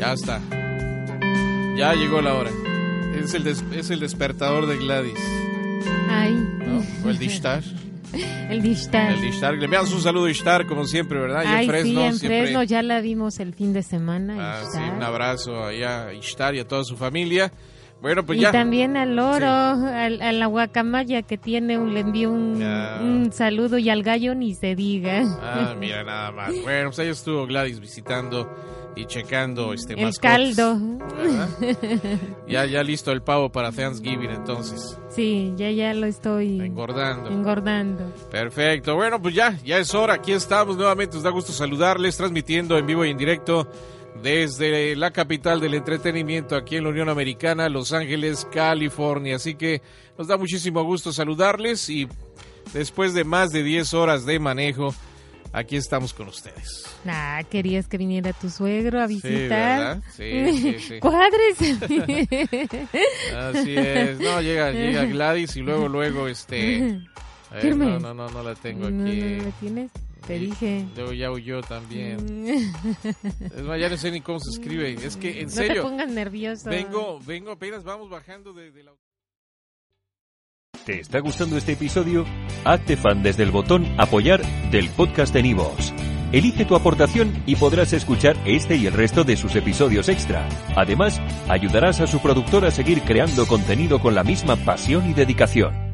Ya está. Ya llegó la hora. Es el, es el despertador de Gladys. Ay. ¿No? O el Dishtar. el Dishtar. El Dishtar. Le enviamos un saludo a Dishtar, como siempre, ¿verdad? Ay, en Fresno. Sí, en siempre... Fresno ya la vimos el fin de semana. Ah, sí, un abrazo allá a Ishtar y a toda su familia. Bueno, pues y ya. también al oro, al, a la guacamaya que tiene, un, le envío un, un, saludo y al gallo ni se diga. Ah, mira, nada más. Bueno, pues ahí estuvo Gladys visitando y checando este el caldo. ya ya listo el pavo para Thanksgiving entonces. Sí, ya ya lo estoy engordando. Engordando. Perfecto. Bueno, pues ya ya es hora. Aquí estamos nuevamente. Nos da gusto saludarles transmitiendo en vivo y en directo desde la capital del entretenimiento aquí en la Unión Americana, Los Ángeles, California. Así que nos da muchísimo gusto saludarles y después de más de 10 horas de manejo aquí estamos con ustedes. Ah, querías que viniera tu suegro a visitar. Sí, sí, sí. Así es. No, llega, llega Gladys y luego, luego, este... no, no, no, no la tengo aquí. ¿No, la tienes? Te dije. Luego ya huyó también. es más, ya no sé ni cómo se escribe. Es que, en serio... No te pongas nervioso. Vengo, vengo, apenas vamos bajando de, de la... ¿Te está gustando este episodio? Hazte fan desde el botón Apoyar del podcast de Nivos. Elige tu aportación y podrás escuchar este y el resto de sus episodios extra. Además, ayudarás a su productor a seguir creando contenido con la misma pasión y dedicación.